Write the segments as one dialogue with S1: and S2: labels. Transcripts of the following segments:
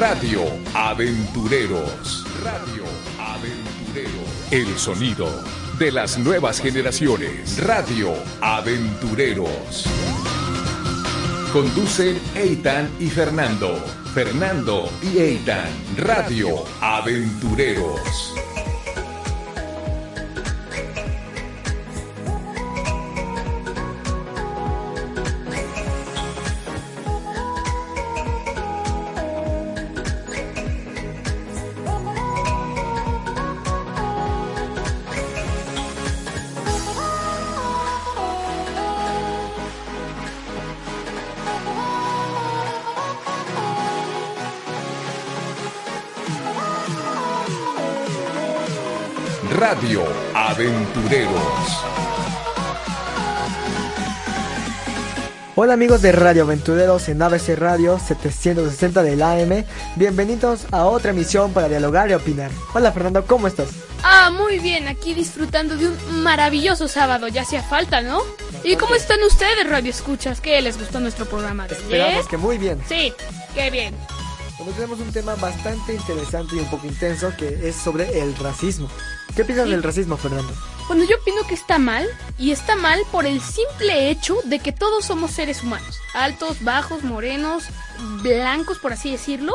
S1: Radio Aventureros. Radio Aventureros. El sonido de las nuevas generaciones. Radio Aventureros. Conducen Eitan y Fernando. Fernando y Eitan. Radio Aventureros. Aventureros.
S2: Hola amigos de Radio Aventureros en ABC Radio 760 del AM. Bienvenidos a otra emisión para dialogar y opinar. Hola Fernando, ¿cómo estás?
S3: Ah, muy bien, aquí disfrutando de un maravilloso sábado, ya hacía falta, ¿no? ¿Y cómo están ustedes, Radio Escuchas? ¿Qué les gustó nuestro programa de
S2: Esperamos que muy bien.
S3: Sí, qué bien.
S2: Hoy tenemos un tema bastante interesante y un poco intenso que es sobre el racismo. ¿Qué piensas
S3: Sí.
S2: del racismo, Fernando?
S3: Bueno, yo opino que está mal, y está mal por el simple hecho de que todos somos seres humanos. Altos, bajos, morenos, blancos, por así decirlo.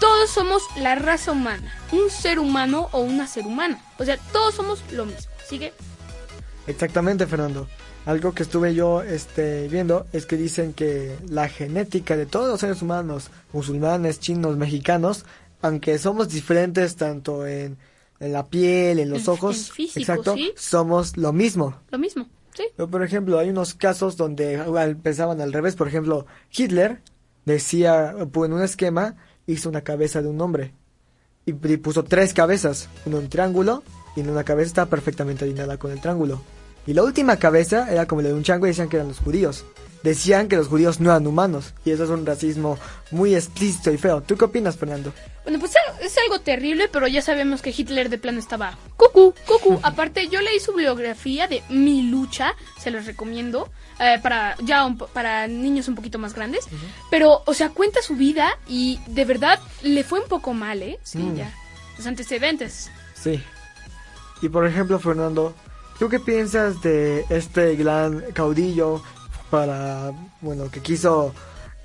S3: Todos somos la raza humana. Un ser humano o una ser humana. O sea, todos somos lo mismo. Así que,
S2: Exactamente, Fernando. Algo que estuve yo este, viendo es que dicen que la genética de todos los seres humanos, musulmanes, chinos, mexicanos, aunque somos diferentes tanto en, en la piel, en los ojos,
S3: en físico,
S2: exacto,
S3: sí.
S2: somos lo mismo.
S3: lo mismo. ¿Sí?
S2: Pero, por ejemplo, hay unos casos donde pensaban al revés. Por ejemplo, Hitler decía, pues, en un esquema, hizo una cabeza de un hombre. Y, y puso tres cabezas, uno en triángulo, y en una cabeza estaba perfectamente alineada con el triángulo. Y la última cabeza era como la de un chango y decían que eran los judíos. Decían que los judíos no eran humanos. Y eso es un racismo muy explícito y feo. ¿Tú qué opinas, Fernando?
S3: Bueno, pues es algo terrible, pero ya sabemos que Hitler de plano estaba cucú, cucú. Aparte, yo leí su biografía de Mi lucha, se los recomiendo, eh, para ya un para niños un poquito más grandes. Pero, o sea, cuenta su vida y de verdad le fue un poco mal, ¿eh? Sí,
S2: Mm.
S3: ya. Los antecedentes.
S2: Sí. Y por ejemplo, Fernando, ¿tú qué piensas de este gran caudillo para, bueno, que quiso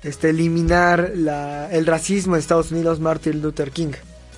S2: este eliminar la, el racismo en Estados Unidos, Martin Luther King?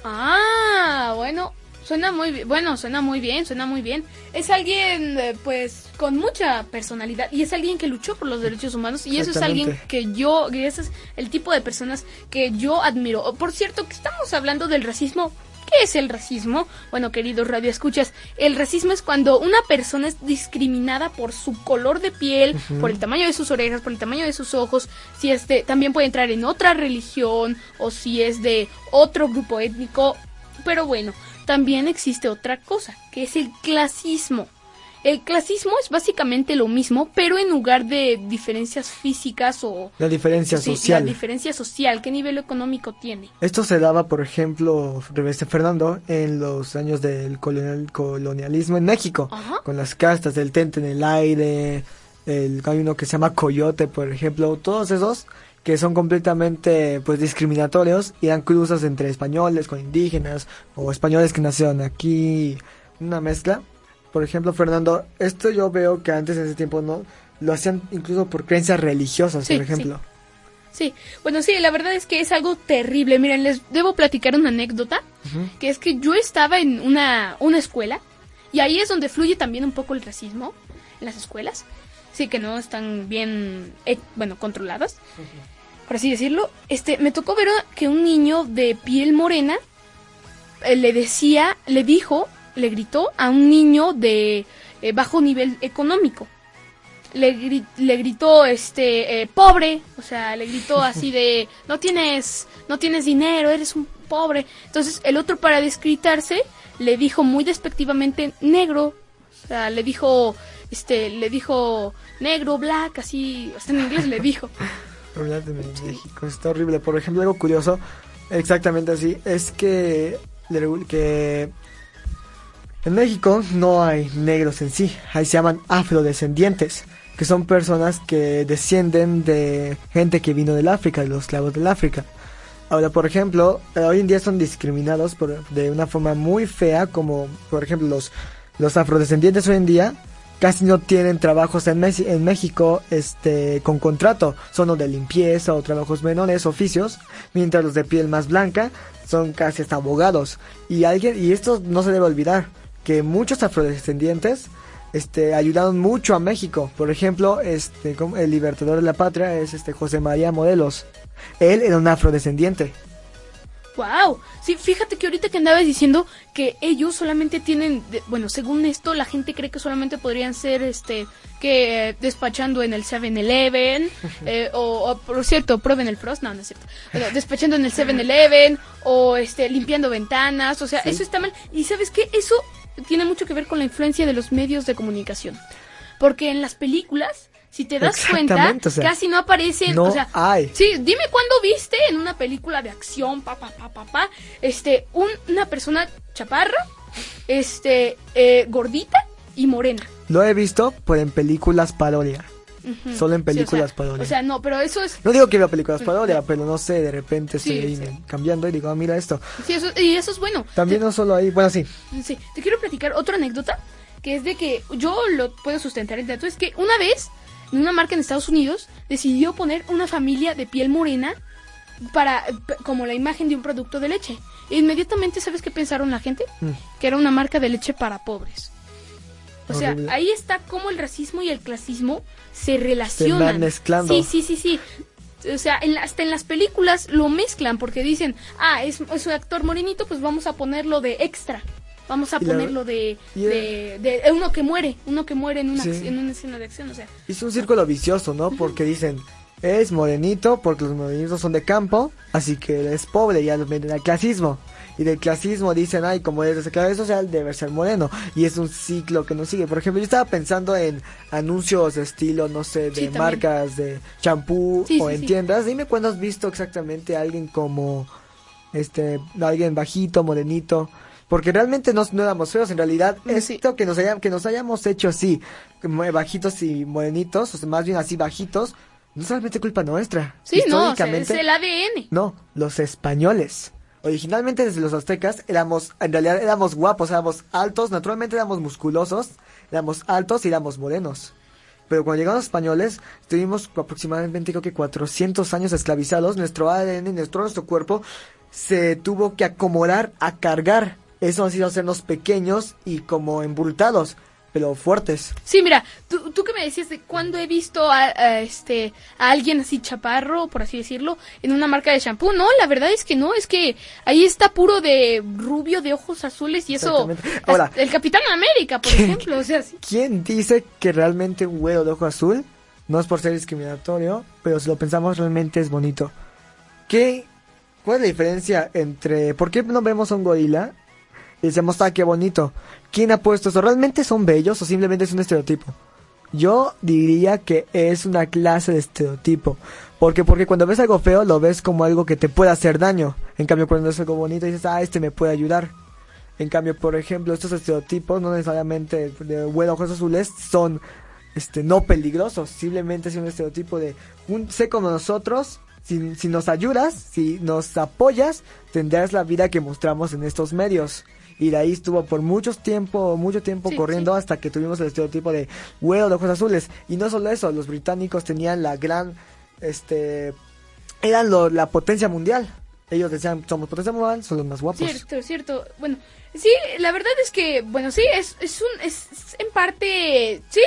S3: Ah, bueno, suena muy bien, bueno, suena muy bien, suena muy bien. Es alguien, eh, pues, con mucha personalidad y es alguien que luchó por los derechos humanos y eso es alguien que yo, que ese es el tipo de personas que yo admiro. Por cierto, que estamos hablando del racismo. ¿Qué es el racismo? Bueno, queridos radioescuchas, el racismo es cuando una persona es discriminada por su color de piel, por el tamaño de sus orejas, por el tamaño de sus ojos, si es de, también puede entrar en otra religión o si es de otro grupo étnico. Pero bueno, también existe otra cosa, que es el clasismo. El clasismo es básicamente lo mismo, pero en lugar de diferencias físicas o
S2: La diferencia
S3: sí,
S2: social.
S3: la diferencia social, ¿qué nivel económico tiene?
S2: Esto se daba, por ejemplo, este Fernando, en los años del colonial- colonialismo en México,
S3: Ajá.
S2: con las castas del tente en el aire, el, hay uno que se llama coyote, por ejemplo, todos esos que son completamente pues discriminatorios y dan cruzas entre españoles con indígenas o españoles que nacieron aquí, una mezcla. Por ejemplo, Fernando, esto yo veo que antes en ese tiempo no lo hacían incluso por creencias religiosas,
S3: Sí,
S2: por ejemplo.
S3: Sí, bueno, sí, la verdad es que es algo terrible. Miren, les debo platicar una anécdota, que es que yo estaba en una, una escuela, y ahí es donde fluye también un poco el racismo en las escuelas. Sí, que no están bien, eh, bueno, controladas, por así decirlo. Este, me tocó ver que un niño de piel morena eh, le decía, le dijo, le gritó a un niño de eh, bajo nivel económico le, gri- le gritó este eh, pobre, o sea, le gritó así de no tienes no tienes dinero, eres un pobre. Entonces el otro para descritarse le dijo muy despectivamente negro, o sea, le dijo este le dijo negro, black, así, hasta en inglés le dijo.
S2: De México está horrible. Por ejemplo, algo curioso, exactamente así, es que, que en México no hay negros en sí, ahí se llaman afrodescendientes, que son personas que descienden de gente que vino del África, de los esclavos del África. Ahora, por ejemplo, eh, hoy en día son discriminados por, de una forma muy fea, como por ejemplo los, los afrodescendientes hoy en día casi no tienen trabajos en, en México este con contrato, son los de limpieza o trabajos menores, oficios, mientras los de piel más blanca son casi hasta abogados. Y alguien y esto no se debe olvidar que muchos afrodescendientes este ayudaron mucho a México. Por ejemplo, este el libertador de la patria es este José María Morelos. Él era un afrodescendiente.
S3: Wow, sí, fíjate que ahorita que andabas diciendo que ellos solamente tienen, bueno, según esto, la gente cree que solamente podrían ser, este, que eh, despachando en el 7-Eleven, eh, o, o, por cierto, prueben el Frost, no, no es cierto, Bueno, despachando en el 7-Eleven, o este, limpiando ventanas, o sea,
S2: Sí.
S3: eso está mal. Y sabes qué, eso tiene mucho que ver con la influencia de los medios de comunicación. Porque en las películas, si te das cuenta,
S2: Exactamente, o sea,
S3: casi no aparecen,
S2: no
S3: o sea,
S2: hay.
S3: Sí, dime cuándo viste en una película de acción, pa, pa, pa, pa, este, un- una persona chaparra, este, eh, gordita y morena.
S2: Lo he visto, pero en películas parodia. Solo en
S3: Sí, o sea,
S2: películas parodia.
S3: O sea, no, pero eso es,
S2: No digo que vea películas parodia, pero no sé, de repente
S3: Sí,
S2: estoy
S3: sí.
S2: cambiando y digo, ah, mira esto.
S3: sí, eso, y eso es bueno.
S2: También no solo ahí, bueno, sí.
S3: Sí, te quiero platicar otra anécdota, que es de que yo lo puedo sustentar el dato, es que una vez, en una marca en Estados Unidos, decidió poner una familia de piel morena para, como la imagen de un producto de leche. E inmediatamente, ¿sabes qué pensaron la gente?
S2: Mm.
S3: Que era una marca de leche para pobres. O sea,
S2: Horrible.
S3: ahí está cómo el racismo y el clasismo se relacionan.
S2: van mezclando.
S3: Sí, sí, sí, sí. O sea, en la- hasta en las películas lo mezclan porque dicen, ah, es, es un actor morenito, pues vamos a ponerlo de extra. Vamos a
S2: Y la-
S3: ponerlo de,
S2: y
S3: de, de- uno que muere, uno que muere en una,
S2: Sí.
S3: en una escena de acción, o sea.
S2: Es un círculo vicioso, ¿no? Porque dicen, es morenito, porque los morenitos son de campo, así que es pobre, los meten al clasismo. Y del clasismo dicen, ay, como es de clase social, debe ser moreno. Y es un ciclo que no sigue. Por ejemplo, yo estaba pensando en anuncios de estilo, no sé, de
S3: Sí,
S2: marcas de champú
S3: Sí,
S2: o
S3: sí,
S2: en tiendas. Dime cuándo has visto exactamente a alguien como, este, alguien bajito, morenito. Porque realmente no, no éramos feos, en realidad
S3: Mm, sí.
S2: esto que nos, haya- que nos hayamos hecho así, bajitos y morenitos, o sea, más bien así bajitos, no es solamente culpa nuestra.
S3: Sí, no, es el ADN.
S2: no, los españoles. Originalmente desde los aztecas éramos, en realidad éramos guapos, éramos altos, naturalmente éramos musculosos, éramos altos y éramos morenos. Pero cuando llegaron los españoles, estuvimos aproximadamente creo que 400 años esclavizados, nuestro ADN, nuestro, nuestro cuerpo se tuvo que acomodar a cargar. Eso ha sido hacernos pequeños y como embultados, pero fuertes.
S3: Sí, mira, tú, tú que me decías de cuándo he visto a, a este a alguien así chaparro, por así decirlo, en una marca de shampoo. No, la verdad es que no, es que ahí está puro de rubio de ojos azules y eso.
S2: Ahora-
S3: el Capitán América, por ejemplo, o sea, sí.
S2: ¿Quién dice que realmente un güero de ojo azul no es por ser discriminatorio, pero si lo pensamos realmente es bonito? ¿Qué? ¿Cuál es la diferencia entre por qué no vemos a un gorila y decimos, ah, qué bonito? ¿Quién ha puesto eso? ¿Realmente son bellos o simplemente es un estereotipo? Yo diría que es una clase de estereotipo. Porque, porque cuando ves algo feo lo ves como algo que te puede hacer daño. En cambio, cuando es algo bonito dices, ah, este me puede ayudar. En cambio, por ejemplo, estos estereotipos, no necesariamente de bueno ojos azules, son este no peligrosos. Simplemente es un estereotipo de un sé como nosotros. Si, si nos ayudas, si nos apoyas, tendrás la vida que mostramos en estos medios. Y de ahí estuvo por mucho tiempo, mucho tiempo
S3: Sí,
S2: corriendo hasta que tuvimos el estereotipo de güero de ojos azules. Y no solo eso, los británicos tenían la gran, este, eran lo- la potencia mundial. Ellos decían, somos potencia mundial, son los más guapos.
S3: Cierto, cierto. Bueno, sí, la verdad es que, bueno, sí, es, es un, es, es en parte, sí,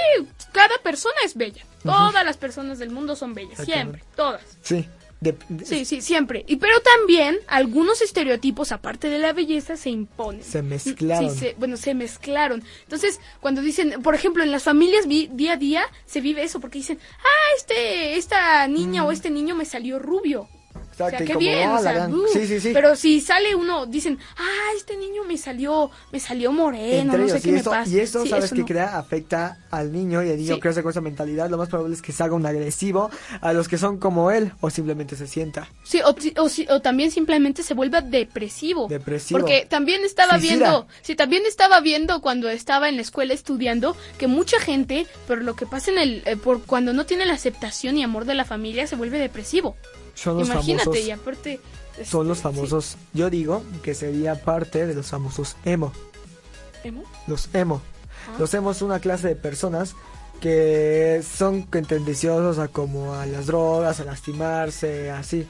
S3: cada persona es bella. Todas las personas del mundo son bellas, siempre, todas.
S2: Sí. De- de-
S3: Sí, sí, siempre. Y pero también algunos estereotipos, aparte de la belleza, se imponen.
S2: Se mezclaron.
S3: Sí, se- bueno, se mezclaron. Entonces, cuando dicen, por ejemplo, en las familias vi- día a día se vive eso, porque dicen, ah, este, esta niña o este niño me salió rubio. O sea, qué bien, o sea, uh,
S2: sí, sí, sí.
S3: Pero si sale uno, dicen, ah, este niño me salió, me salió moreno,
S2: Entre
S3: no sé
S2: ellos,
S3: qué
S2: y
S3: me pasa.
S2: y eso
S3: Sí,
S2: sabes
S3: eso
S2: que
S3: no.
S2: crea, afecta al niño y el niño crece con esa mentalidad, lo más probable es que se haga un agresivo a los que son como él o simplemente se sienta.
S3: Sí, o, o o también simplemente se vuelva depresivo.
S2: Depresivo.
S3: Porque también estaba
S2: Suicida.
S3: viendo, sí, también estaba viendo cuando estaba en la escuela estudiando que mucha gente, por lo que pasa en el, eh, por cuando no tiene la aceptación y amor de la familia, se vuelve depresivo.
S2: Son los
S3: Imagínate,
S2: famosos.
S3: y aparte...
S2: Son los
S3: este,
S2: famosos, yo digo que sería parte de los famosos emo.
S3: ¿Emo?
S2: Los emo.
S3: Ah.
S2: Los emo es una clase de personas que son tendenciosos a como a las drogas, a lastimarse, así.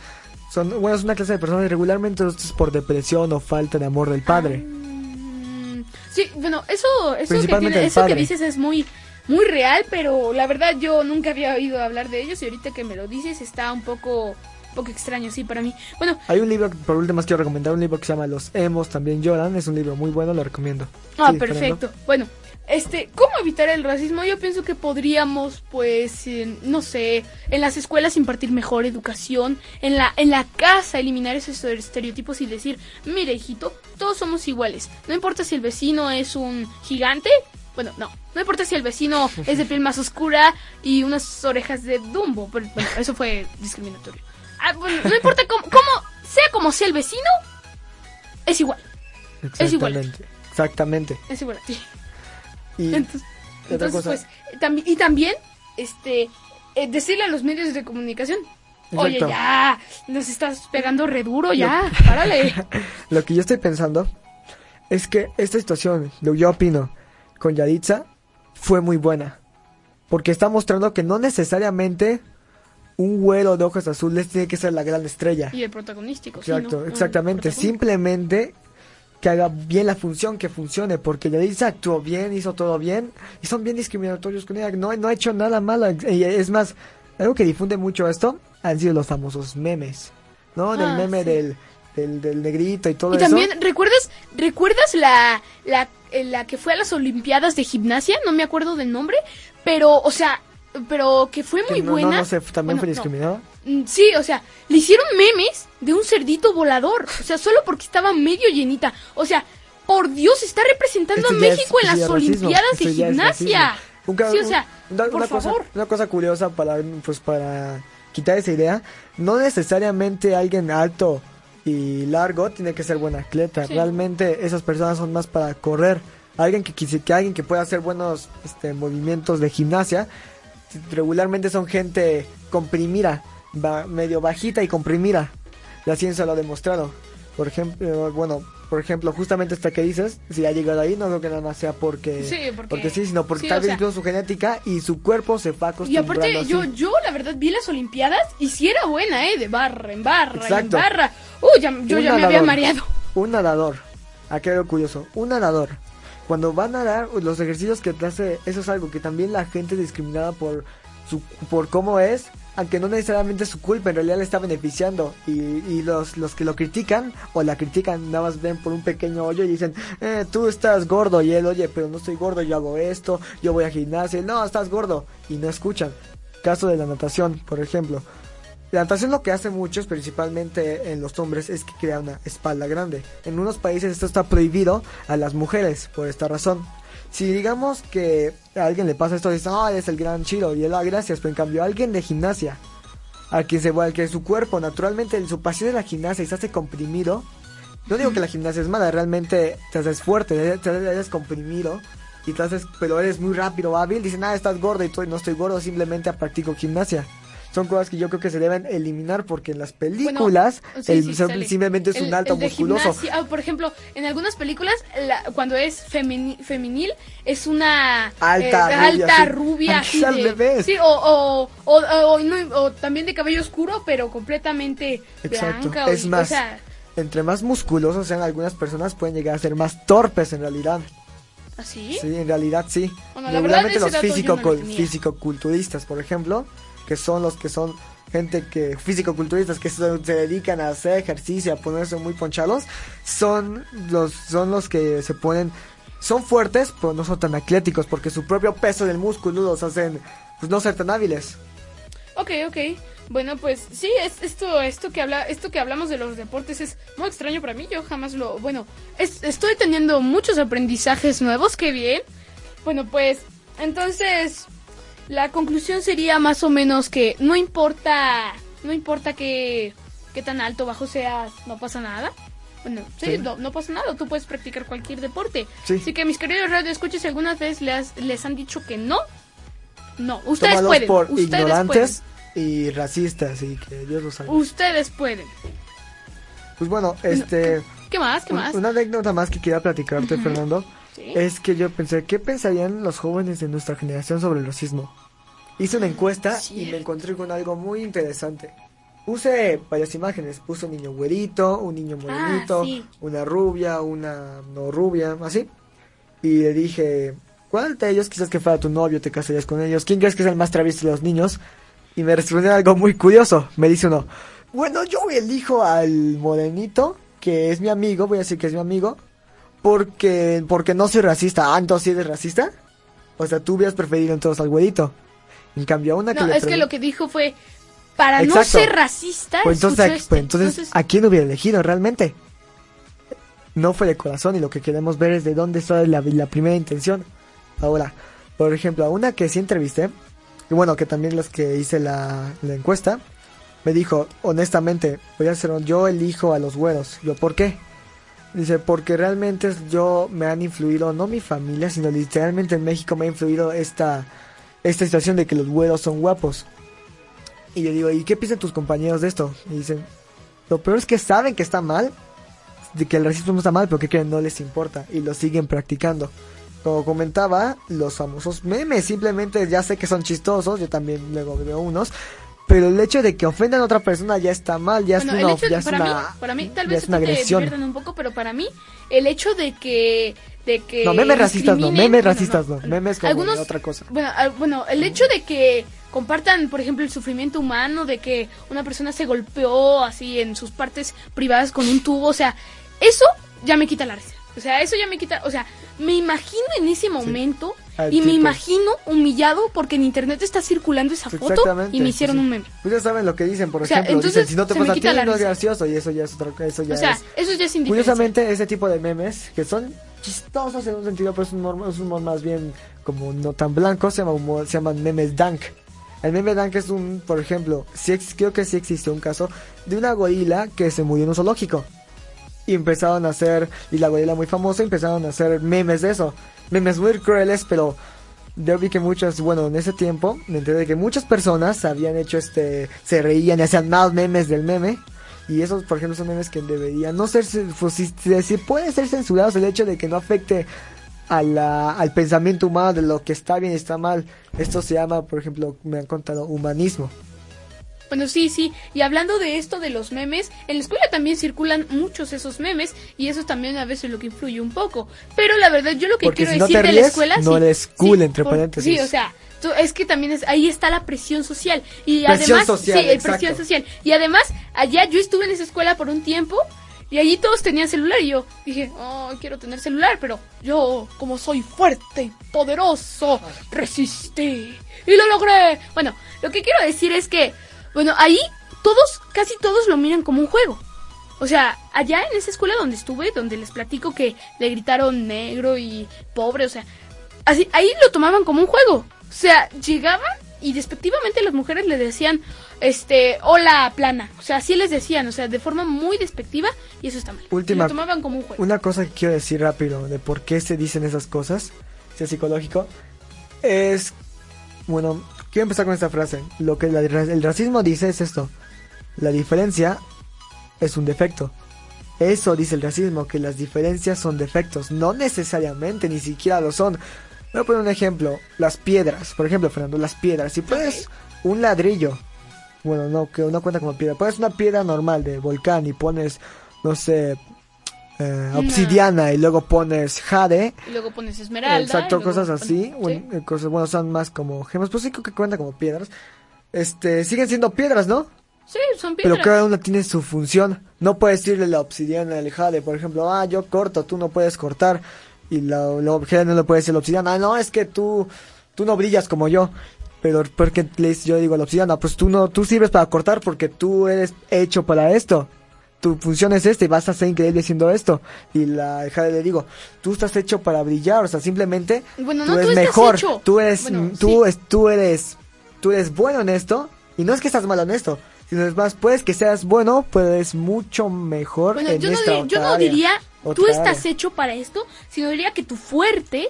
S2: Son, bueno, es una clase de personas regularmente esto es por depresión o falta de amor del padre.
S3: Mm, Sí, bueno, eso, eso, que, tiene- eso que dices es muy, muy real, pero la verdad yo nunca había oído hablar de ellos y ahorita que me lo dices está un poco, poco extraño, sí, para mí. Bueno,
S2: Hay un libro, por último quiero recomendar un libro que se llama Los emos también lloran, es un libro muy bueno, lo recomiendo.
S3: ah,
S2: Sí,
S3: perfecto. Bueno, este, ¿cómo evitar el racismo? Yo pienso que podríamos, pues, en- no sé, en las escuelas impartir mejor educación, en la, en la casa eliminar esos estereotipos y decir, mire, hijito, todos somos iguales. No importa si el vecino es un gigante, bueno, no, no importa si el vecino es de piel más oscura y unas orejas de Dumbo, pero, bueno, eso fue discriminatorio. Ah, no importa cómo, cómo, sea como sea el vecino, es igual, Es igual.
S2: Exactamente.
S3: Es igual a ti.
S2: Y
S3: Entonces, entonces, pues, tambi- y también, este, eh, decirle a los medios de comunicación, oye, ya, nos estás pegando re duro, ya, párale.
S2: Lo que yo estoy pensando es que esta situación, lo que yo opino, con Yaritza fue muy buena. Porque está mostrando que no necesariamente un güero de ojos azules tiene que ser la gran estrella.
S3: Y el protagonístico,
S2: Exacto, exactamente.
S3: El.
S2: Simplemente que haga bien la función, que funcione. Porque Yaritza actuó bien, hizo todo bien. Y son bien discriminatorios con ella. No, no ha hecho nada malo. Y es más, algo que difunde mucho esto han sido los famosos memes. ¿No? Del
S3: Ah,
S2: meme
S3: sí.
S2: del, del, del negrito y todo
S3: Y
S2: eso.
S3: también, ¿recuerdas, ¿recuerdas la, la, eh, la que fue a las Olimpiadas de gimnasia? No me acuerdo del nombre, pero, o sea, pero que fue muy
S2: no, no,
S3: buena.
S2: no sé, también
S3: Bueno,
S2: fue discriminado.
S3: Mm, Sí, o sea, le hicieron memes de un cerdito volador. O sea, solo porque estaba medio llenita. O sea, por Dios, está representando
S2: Esto
S3: a
S2: es-
S3: México en las Olimpiadas de gimnasia.
S2: Un
S3: Sí, o sea,
S2: una,
S3: por
S2: una cosa,
S3: favor.
S2: una cosa curiosa para, pues, para quitar esa idea, no necesariamente alguien alto y largo tiene que ser buen atleta.
S3: Sí.
S2: Realmente esas personas son más para correr. Alguien que, que alguien que pueda hacer buenos este, movimientos de gimnasia, regularmente son gente comprimida, ba- medio bajita y comprimida. La ciencia lo ha demostrado. Por ejemplo, bueno, por ejemplo, justamente esta que dices, si ha llegado ahí, no creo que nada más sea porque
S3: Sí, porque-
S2: sí, sino porque
S3: sí,
S2: tal vez
S3: sea-
S2: su genética y su cuerpo se va
S3: Y
S2: acostumbrando
S3: aparte,
S2: así.
S3: yo, yo la verdad vi las Olimpiadas y sí era buena, ¿eh? De barra en barra y en
S2: Exacto.
S3: barra. Uh, ya, yo
S2: Un
S3: ya me había mareado.
S2: Un nadador. Aquí algo curioso. Un nadador. Cuando va a nadar, los ejercicios que te hace, eso es algo que también la gente discriminada por su, por cómo es, aunque no necesariamente es su culpa, en realidad le está beneficiando. Y, y los, los que lo critican, o la critican, nada más ven por un pequeño hoyo y dicen, eh, tú estás gordo. Y él, oye, pero no estoy gordo, yo hago esto, yo voy a gimnasia. No, estás gordo. Y no escuchan. Caso de la natación, por ejemplo. La natación lo que hace muchos, principalmente en los hombres, es que crea una espalda grande. En unos países esto está prohibido a las mujeres por esta razón. Si digamos que a alguien le pasa esto, dice, ah, eres el gran chilo, y él, ah, gracias, pero en cambio alguien de gimnasia, al que se al que su cuerpo, naturalmente, su pasión es la gimnasia y se hace comprimido, no digo que la gimnasia es mala, realmente te haces fuerte, te haces comprimido, y te haces, pero eres muy rápido, hábil, dicen, ah, estás gordo y tú no estoy gordo, simplemente practico gimnasia. Son cosas que yo creo que se deben eliminar porque en las películas
S3: Bueno, sí,
S2: el-
S3: sí,
S2: simplemente es
S3: El-
S2: un alto musculoso.
S3: ah, por ejemplo, en algunas películas, la- cuando es femini- femenil, es una
S2: Alta,
S3: eh,
S2: rubia,
S3: alta
S2: sí.
S3: rubia, así
S2: al
S3: de-
S2: revés.
S3: Sí, o, o, o, no- o también de cabello oscuro, pero completamente
S2: Exacto.
S3: blanca.
S2: Es más,
S3: sea,
S2: entre más musculosos sean algunas personas pueden llegar a ser más torpes en realidad.
S3: ¿así?
S2: Sí, en realidad sí.
S3: Bueno, la verdad,
S2: Regularmente los físico
S3: no lo tenía.
S2: fisicoculturistas, por ejemplo, que son los que son gente que físico-culturistas que se, dedican a hacer ejercicio, a ponerse muy ponchados, son los son los que se ponen son fuertes, pero no son tan atléticos porque su propio peso del músculo los hacen pues no ser tan hábiles.
S3: Ok, ok. Bueno, pues sí, es, esto, esto, que habla, esto que hablamos de los deportes es muy extraño para mí. Yo jamás lo... Bueno, es- estoy teniendo muchos aprendizajes nuevos, qué bien. Bueno, pues entonces la conclusión sería más o menos que no importa, no importa que, que tan alto o bajo seas, no pasa nada. Bueno, sí,
S2: Sí.
S3: No, no pasa nada, tú puedes practicar cualquier deporte.
S2: Sí.
S3: Así que mis queridos radioescuchas, si alguna vez les, les han dicho que no, no, ustedes
S2: Tómalos
S3: pueden.
S2: por
S3: ustedes
S2: ignorantes y racistas y que Dios los salve.
S3: Ustedes pueden.
S2: Pues bueno, este...
S3: ¿Qué más? ¿Qué más?
S2: Una anécdota más que quería platicarte. Fernando,
S3: Sí.
S2: es que yo pensé, ¿qué pensarían los jóvenes de nuestra generación sobre el racismo? Hice una encuesta y me encontré con algo muy interesante. Puse varias imágenes, puse un niño güerito, un niño morenito,
S3: Ah, sí.
S2: una rubia, una no rubia, así. Y le dije, ¿cuál de ellos quizás que fuera tu novio, te casarías con ellos? ¿Quién crees que es el más travieso de los niños? Y me respondió algo muy curioso. Me dice uno, bueno, yo elijo al morenito, que es mi amigo, voy a decir que es mi amigo, porque, porque no soy racista. Ah, entonces ¿sí eres racista. O sea, tú hubieras preferido entonces al güerito. En cambio, a una que
S3: No,
S2: le
S3: es que lo que dijo fue, para no ser racista,
S2: Pues entonces,
S3: escuchó
S2: ¿a-
S3: este.
S2: pues entonces, ¿a quién hubiera elegido realmente? No fue de corazón y lo que queremos ver es de dónde está la, la primera intención. Ahora, por ejemplo, a una que sí entrevisté, y bueno, que también las que hice la, la encuesta, me dijo, honestamente, voy a hacer, yo elijo a los güeros. Yo, ¿por qué? Dice, porque realmente yo me han influido, no mi familia, sino literalmente en México me ha influido esta, esta situación de que los güeros son guapos. Y yo digo, ¿y qué piensan tus compañeros de esto? Y dicen, lo peor es que saben que está mal, de que el racismo está mal, pero que creen no les importa y lo siguen practicando. Como comentaba, los famosos memes simplemente ya sé que son chistosos, yo también luego veo unos, pero el hecho de que ofendan a otra persona ya está mal, ya
S3: Bueno,
S2: es una,
S3: hecho
S2: ya
S3: de,
S2: es
S3: para,
S2: una-
S3: mí, para mí, tal vez
S2: es una
S3: te
S2: agresión.
S3: un poco, pero para mí, el hecho de que. De que
S2: No, memes racistas no, memes racistas no, memes como
S3: Algunos,
S2: otra cosa.
S3: Bueno, al- bueno, el hecho de que compartan, por ejemplo, el sufrimiento humano, de que una persona se golpeó así en sus partes privadas con un tubo, o sea, eso ya me quita la risa. O sea, eso ya me quita, o sea, me imagino en ese momento
S2: Al
S3: y me imagino humillado porque en internet está circulando esa foto y me hicieron
S2: sí,
S3: un meme.
S2: Pues ya saben lo que dicen, por
S3: O sea,
S2: ejemplo, dicen, si no te pasa a ti, no es gracioso, y eso ya es otra eso ya
S3: O sea,
S2: es...
S3: eso ya es.
S2: Curiosamente, ese tipo de memes, que son chistosos en un sentido, pero es un humor, es un humor más bien como no tan blanco, se, llama humor- se llaman memes dank. El meme dank es un, por ejemplo, sí ex- creo que sí existió un caso de una gorila que se murió en un zoológico. Y empezaron a hacer, y la gorila muy famosa, empezaron a hacer memes de eso. Memes muy crueles, pero yo vi que muchas, bueno, en ese tiempo me enteré de que muchas personas habían hecho este, se reían y hacían más memes del meme. Y esos, por ejemplo, son memes que deberían no ser, pues, si, si- pueden ser censurados el hecho de que no afecte a al pensamiento humano de lo que está bien y está mal. Esto se llama, por ejemplo, me han contado humanismo.
S3: Bueno, sí, sí. Y hablando de esto de los memes, en la escuela también circulan muchos esos memes y eso también a veces lo que influye un poco. Pero la verdad, yo lo que
S2: Porque
S3: quiero
S2: si no
S3: decir
S2: te
S3: de la escuela...
S2: no
S3: sí,
S2: eres cool,
S3: sí,
S2: entre paréntesis.
S3: Sí, o sea, es que también es, ahí está la presión social. Y
S2: Presión
S3: además...
S2: social,
S3: sí, el presión social. Y además, allá yo estuve en esa escuela por un tiempo y allí todos tenían celular y yo dije, oh, quiero tener celular, pero yo, como soy fuerte poderoso, resistí y lo logré. Bueno, lo que quiero decir es que, bueno, ahí todos, casi todos lo miran como un juego. O sea, allá en esa escuela donde estuve, donde les platico que le gritaron negro y pobre, o sea, así, ahí lo tomaban como un juego. O sea, llegaban y despectivamente las mujeres le decían, este, hola plana. O sea, así les decían, o sea, de forma muy despectiva y eso está mal.
S2: Última-
S3: Lo tomaban como un juego.
S2: Una cosa que quiero decir rápido de por qué se dicen esas cosas, si es psicológico, es, bueno, quiero empezar con esta frase. Lo que la- el racismo dice es esto, la diferencia es un defecto. Eso dice el racismo, que las diferencias son defectos, no necesariamente, ni siquiera lo son. Voy a poner un ejemplo, las piedras, por ejemplo, Fernando, las piedras. Si pones un ladrillo, bueno, no, que no cuenta como piedra, pones una piedra normal de volcán y pones, no sé, eh, obsidiana y luego pones jade,
S3: Y luego pones esmeralda.
S2: exacto, cosas
S3: pones-
S2: así,
S3: sí.
S2: eh, cosas, bueno, son más como gemas, pues sí creo que cuenta como piedras. Este, siguen siendo piedras, ¿no?
S3: Sí, son piedras.
S2: Pero cada una tiene su función. No puedes decirle la obsidiana al jade, por ejemplo, ah, yo corto, tú no puedes cortar. Y la, la jade no le puede decir la obsidiana, ah, no, es que tú, tú no brillas como yo. Pero porque le dice- yo digo a la obsidiana, pues tú no, tú sirves para cortar porque tú eres hecho para esto. Tu función es esta y vas a ser increíble haciendo esto. Y la jade le digo, tú estás hecho para brillar, o sea, simplemente
S3: Bueno,
S2: tú
S3: no,
S2: eres
S3: tú
S2: mejor,
S3: hecho.
S2: tú eres,
S3: Bueno,
S2: tú,
S3: sí.
S2: es, tú eres, tú eres bueno en esto. Y no es que estás malo en esto, sino es más, puedes que seas bueno, pero eres mucho mejor
S3: Bueno,
S2: en
S3: yo no,
S2: esta
S3: yo
S2: otra
S3: no
S2: área.
S3: diría, tú estás
S2: área.
S3: hecho para esto, sino diría que tu fuerte,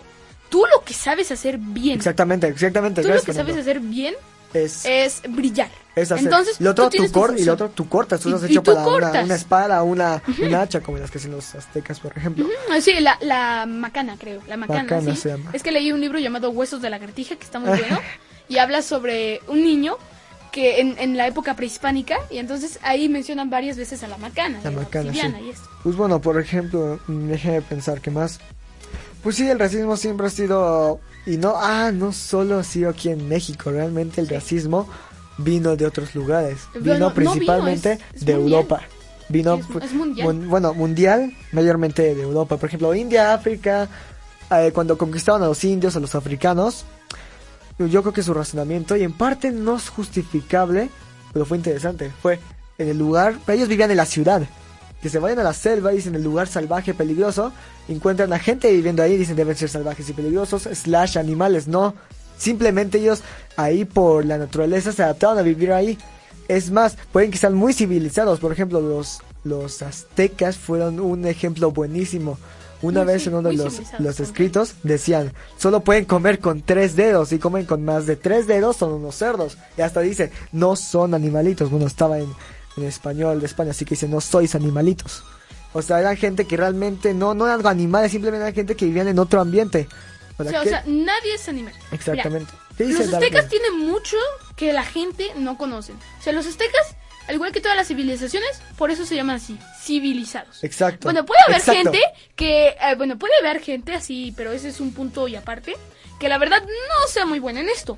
S3: tú lo que sabes hacer bien,
S2: Exactamente, exactamente.
S3: tú lo que sabes hacer bien,
S2: es,
S3: es brillar.
S2: es hacer.
S3: Entonces,
S2: el otro
S3: tú
S2: cor- y
S3: función.
S2: otro tú cortas, tú
S3: Y-
S2: lo has hecho para una, una espada, una, una hacha, como las que hacen los aztecas, por ejemplo.
S3: Ah, Sí, la, la macana, creo. La macana,
S2: Macana
S3: sí.
S2: se llama.
S3: Es que leí un libro llamado Huesos de la Lagartija, que está muy bueno. y habla sobre un niño que en, en la época prehispánica. Y entonces ahí mencionan varias veces a la macana.
S2: La macana, sí.
S3: y esto.
S2: Pues bueno, por ejemplo, déjeme pensar que más. Pues sí, el racismo siempre ha sido. Y no, ah, no solo ha sido aquí en México, realmente el racismo vino de otros lugares. Vino
S3: no vino,
S2: principalmente
S3: es- es
S2: de
S3: mundial.
S2: Europa. Vino,
S3: Es-
S2: pues,
S3: es mundial.
S2: mun- bueno, mundial, mayormente de Europa. Por ejemplo, India, África, eh, cuando conquistaban a los indios, a los africanos, yo creo que su razonamiento, y en parte no es justificable, pero fue interesante, fue en el lugar, ellos vivían en la ciudad, que se vayan a la selva, dicen el lugar salvaje, peligroso, encuentran a gente viviendo ahí, dicen deben ser salvajes y peligrosos, slash animales, no, simplemente ellos ahí por la naturaleza se adaptaron a vivir ahí. Es más, pueden que sean muy civilizados, por ejemplo, los, los aztecas fueron un ejemplo buenísimo. Una
S3: Muy
S2: vez en uno de los, los escritos decían, solo pueden comer con tres dedos y comen con más de tres dedos son unos cerdos. Y hasta dice, no son animalitos. Bueno, estaba en, en español de España, así que dice, no sois animalitos. O sea, eran gente que realmente no, no eran animales, simplemente eran gente que vivían en otro ambiente.
S3: O
S2: ¿Para
S3: sea, o
S2: qué?
S3: sea, nadie es animal. Mira,
S2: Exactamente. ¿Qué dice
S3: los aztecas tienen mucho que la gente no conoce. O sea, los aztecas, al igual que todas las civilizaciones, por eso se llaman así, civilizados.
S2: Exacto.
S3: Bueno, puede haber
S2: Exacto.
S3: gente que, eh, bueno, puede haber gente así, pero ese es un punto y aparte, que la verdad no sea muy buena en esto.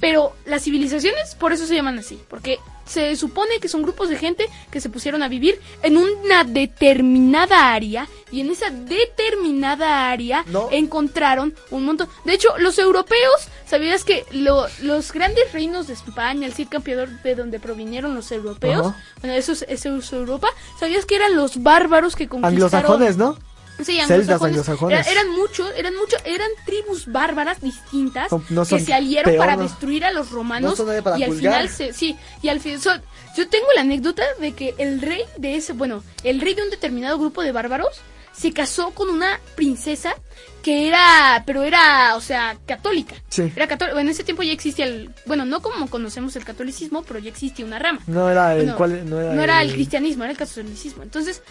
S3: Pero las civilizaciones, por eso se llaman así, porque se supone que son grupos de gente que se pusieron a vivir en una determinada área y en esa determinada área
S2: No.
S3: encontraron un montón. De hecho, los europeos, ¿sabías que lo- los grandes reinos de España, el Cid campeador de donde provinieron los europeos, bueno, eso es, eso es Europa, ¿sabías que eran los bárbaros que conquistaron?
S2: Anglosajones, ¿no?
S3: Sí,
S2: Celtas
S3: anglosajones. Era- eran muchos, eran muchos, eran tribus bárbaras distintas
S2: no
S3: que se aliaron
S2: peor,
S3: para
S2: ¿no?
S3: destruir a los romanos
S2: No
S3: y al final se, sí, y al fin so- yo tengo la anécdota de que el rey de ese, bueno, el rey de un determinado grupo de bárbaros se casó con una princesa que era, pero era, o sea, católica.
S2: Sí.
S3: Era católica. En ese tiempo ya existía el, bueno, no como conocemos el catolicismo, pero ya existía una rama.
S2: No era el
S3: Bueno,
S2: cual, no era,
S3: el cristianismo, era el catolicismo. Entonces,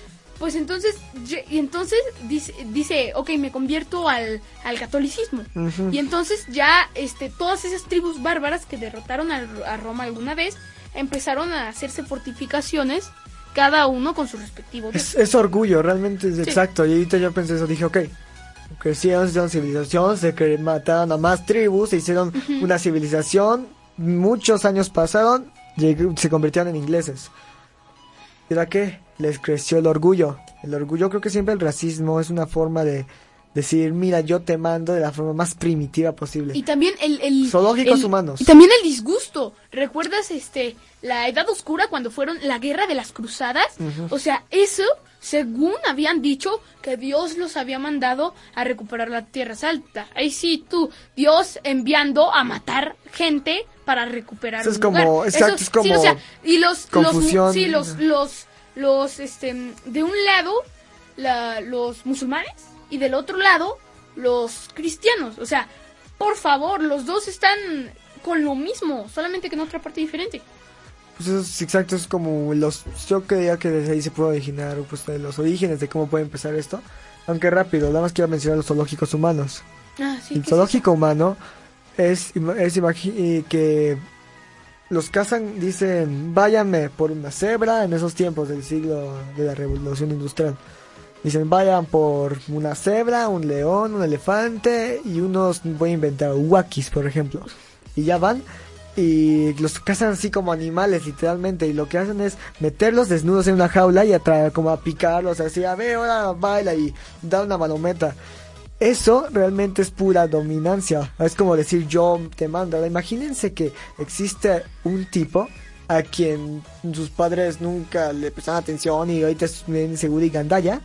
S3: pues entonces, y entonces dice, dice, ok, me convierto al, al catolicismo. Y entonces ya, este, todas esas tribus bárbaras que derrotaron a, a Roma alguna vez, empezaron a hacerse fortificaciones, cada uno con su respectivo.
S2: Es, es orgullo, realmente es exacto. Y ahorita yo pensé eso, dije, ok. Crecieron, se hicieron civilización, se cre- mataron a más tribus, se hicieron una civilización. Muchos años pasaron, se convirtieron en ingleses. ¿Y ahora qué? Les creció el orgullo. El orgullo, creo que siempre el racismo es una forma de decir, mira, yo te mando de la forma más primitiva posible.
S3: Y también el, el
S2: Zoológicos
S3: el-
S2: humanos.
S3: Y también el disgusto. ¿Recuerdas este la Edad Oscura cuando fueron la guerra de las cruzadas? O sea, eso, según habían dicho, que Dios los había mandado a recuperar la Tierra Alta. Ahí sí, tú, Dios enviando a matar gente para recuperar
S2: Eso es
S3: un
S2: como-
S3: lugar.
S2: exacto,
S3: Eso-
S2: es como
S3: sí, o sea, y los,
S2: confusión.
S3: los, sí, los, los, los, este, de un lado, la- los musulmanes y del otro lado, los cristianos. O sea, por favor, los dos están con lo mismo, solamente que en otra parte diferente.
S2: Pues eso es exacto, es como los... Yo creía que desde ahí se puede originar pues, de los orígenes de cómo puede empezar esto. Aunque rápido, nada más quiero mencionar los zoológicos humanos.
S3: Ah, sí,
S2: el
S3: ¿qué es
S2: zoológico humano es, es y que los cazan, dicen, váyanme por una cebra en esos tiempos del siglo de la revolución industrial. Dicen, vayan por una cebra, un león, un elefante y unos, voy a inventar, wakis, por ejemplo. Y ya van y los cazan así como animales, literalmente. Y lo que hacen es meterlos desnudos en una jaula y atraer, como a picarlos, así, a ver, ahora baila y da una malometa. Eso realmente es pura dominancia. Es como decir yo te mando. Imagínense que existe un tipo a quien sus padres nunca le prestan atención y ahorita es bien seguro y gandalla.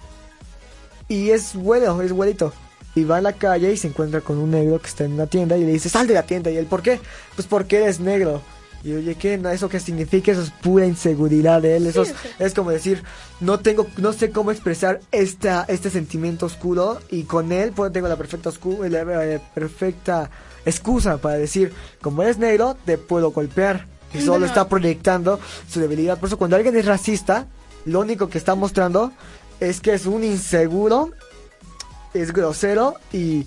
S2: Y es bueno, es güerito. Y va a la calle y se encuentra con un negro que está en una tienda y le dice, sal de la tienda. ¿Y él por qué? Pues porque eres negro. Y oye, ¿qué? ¿Eso qué significa? Eso es pura inseguridad de él. Eso es, como decir, no tengo, no sé cómo expresar esta, este sentimiento oscuro y con él pues, tengo la perfecta oscu- la, eh, perfecta excusa para decir, como eres negro, te puedo golpear. Y solo
S3: No.
S2: está proyectando su debilidad. Por eso cuando alguien es racista, lo único que está mostrando es que es un inseguro, es grosero y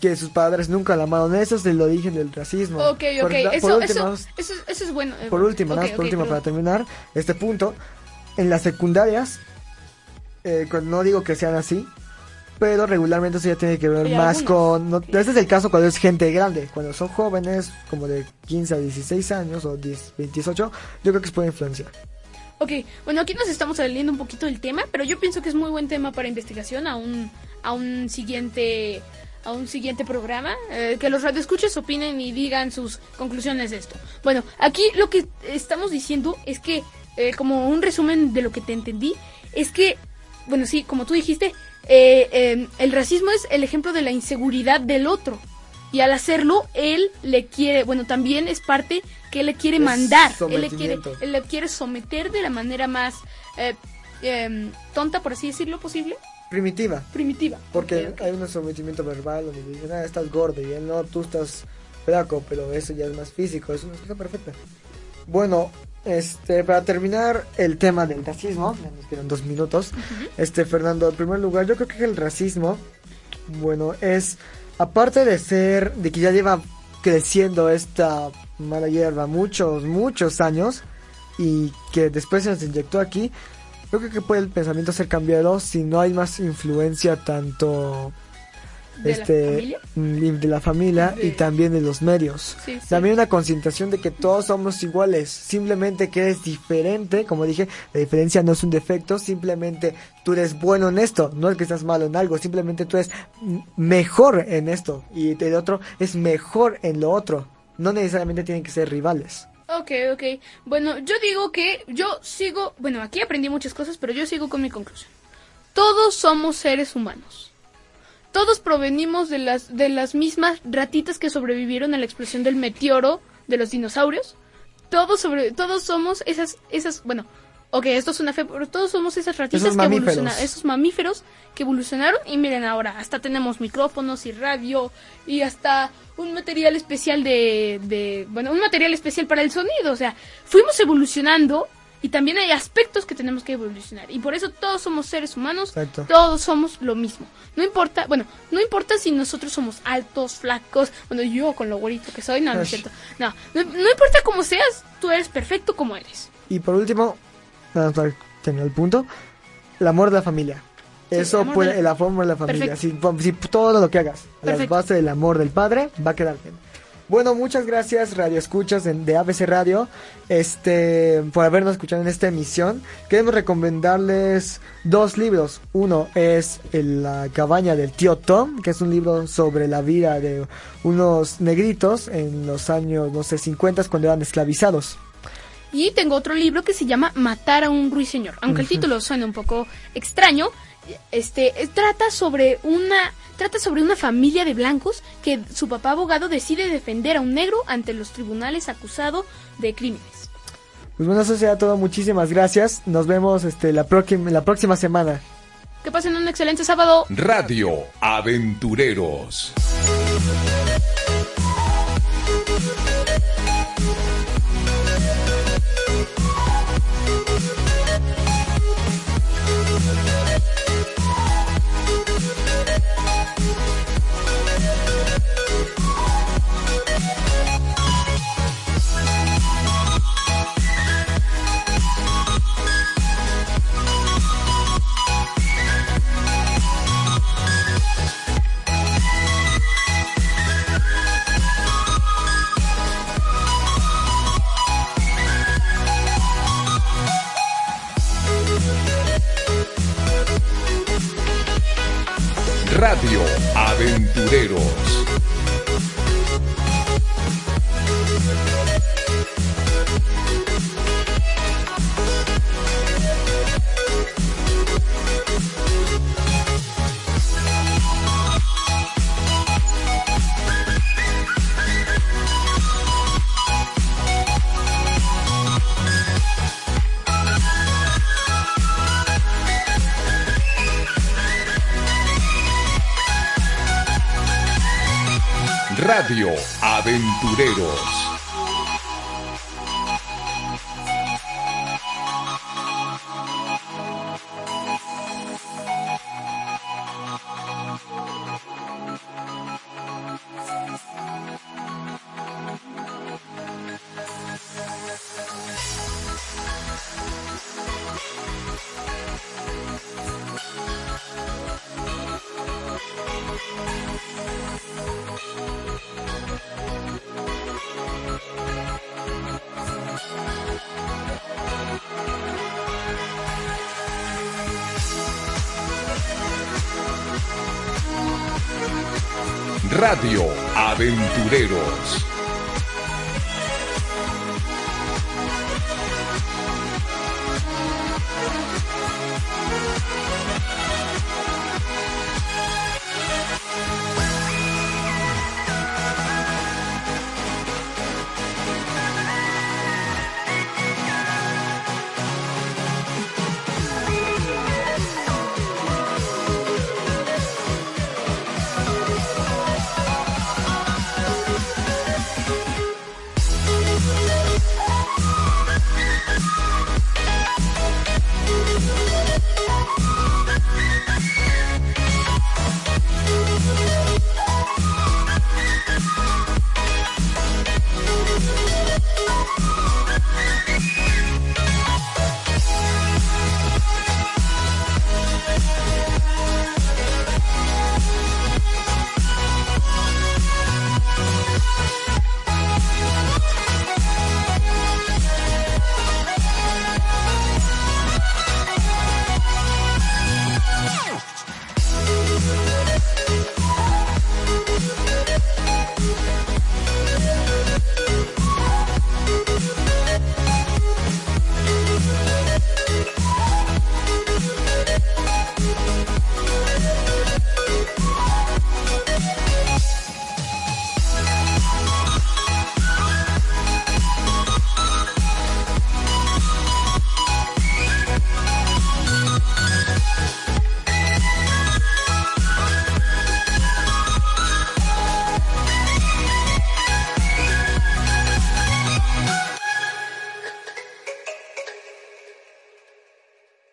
S2: que sus padres nunca la amaron. Eso es el origen del racismo.
S3: Ok,
S2: Por
S3: ok.
S2: por
S3: Eso,
S2: último,
S3: eso, eso, eso es bueno. eh,
S2: por último,
S3: ok,
S2: nada más por último, para terminar este punto, en las secundarias, eh, no digo que sean así, pero regularmente eso ya tiene que ver más con... no- este es el caso cuando es gente grande, cuando son jóvenes, como de 15 a 16 años o 10, 28, yo creo que se puede influenciar.
S3: Ok, bueno, aquí nos estamos saliendo un poquito del tema, pero yo pienso que es muy buen tema para investigación a un, a un siguiente a un siguiente programa, eh, que los radioescuchas opinen y digan sus conclusiones de esto. Bueno, aquí lo que estamos diciendo es que, eh, como un resumen de lo que te entendí, es que, bueno, sí, como tú dijiste, eh, eh, el racismo es el ejemplo de la inseguridad del otro. Y al hacerlo, él le quiere, bueno, también es parte que él le quiere
S2: Es
S3: mandar. Él le quiere, él le quiere someter de la manera más eh, em, tonta, por así decirlo, posible,
S2: Primitiva,
S3: primitiva.
S2: porque hay un sometimiento verbal donde dicen, ah, estás gordo y él no, tú estás flaco, pero eso ya es más físico, es una cosa perfecta. Bueno, este, para terminar el tema del racismo, ya nos quedan dos minutos, este, Fernando, en primer lugar, yo creo que el racismo, bueno, es, aparte de ser, de que ya lleva creciendo esta mala hierba muchos, muchos años, y que después se nos inyectó aquí, creo que puede el pensamiento ser cambiado si no hay más influencia tanto
S3: ¿De la
S2: este de la familia
S3: De-
S2: y también de los medios.
S3: Sí, sí.
S2: También una concentración de que todos somos iguales, simplemente que eres diferente, como dije, la diferencia no es un defecto, simplemente tú eres bueno en esto, no es que estás malo en algo, simplemente tú eres mejor en esto y el otro es mejor en lo otro, no necesariamente tienen que ser rivales.
S3: Ok, ok. Bueno, yo digo que yo sigo, bueno, aquí aprendí muchas cosas, pero yo sigo con mi conclusión. Todos somos seres humanos. Todos provenimos de las de las mismas ratitas que sobrevivieron a la explosión del meteoro de los dinosaurios. Todos sobre todos somos esas esas, bueno, ok, esto es una fe, pero todos somos esas ratitas
S2: Esos
S3: que evolucionaron, esos mamíferos que evolucionaron. Y miren ahora, hasta tenemos micrófonos y radio y hasta un material especial de, de bueno, un material especial para el sonido, o sea, fuimos evolucionando y también hay aspectos que tenemos que evolucionar y por eso todos somos seres humanos,
S2: Exacto.
S3: todos somos lo mismo. No importa, bueno, no importa si nosotros somos altos, flacos, bueno, yo con lo güerito que soy, no, no es
S2: Ash.
S3: cierto. No, no, no importa cómo seas, tú eres perfecto como eres.
S2: Y por último, nada más para terminar el punto, el amor de la familia.
S3: Sí, el
S2: Eso
S3: amor
S2: puede,
S3: de la-
S2: el amor de la familia. Si, si todo lo que hagas, a la
S3: Perfecto.
S2: base del amor del padre, va a quedar bien. Bueno, muchas gracias Radio Escuchas de, ABC Radio, este, por habernos escuchado en esta emisión. Queremos recomendarles dos libros. Uno es el- La cabaña del tío Tom, que es un libro sobre la vida de unos negritos en los años, no sé, 50 cuando eran esclavizados.
S3: Y tengo otro libro que se llama Matar a un ruiseñor. Aunque el título suene un poco extraño, este trata sobre una trata sobre una familia de blancos que su papá abogado decide defender a un negro ante los tribunales acusado de crímenes.
S2: Pues bueno, eso será todo. Muchísimas gracias. Nos vemos este, la, la próxima semana.
S3: Que pasen un excelente sábado.
S1: Radio Aventureros. Aventureros. Radio Aventureros.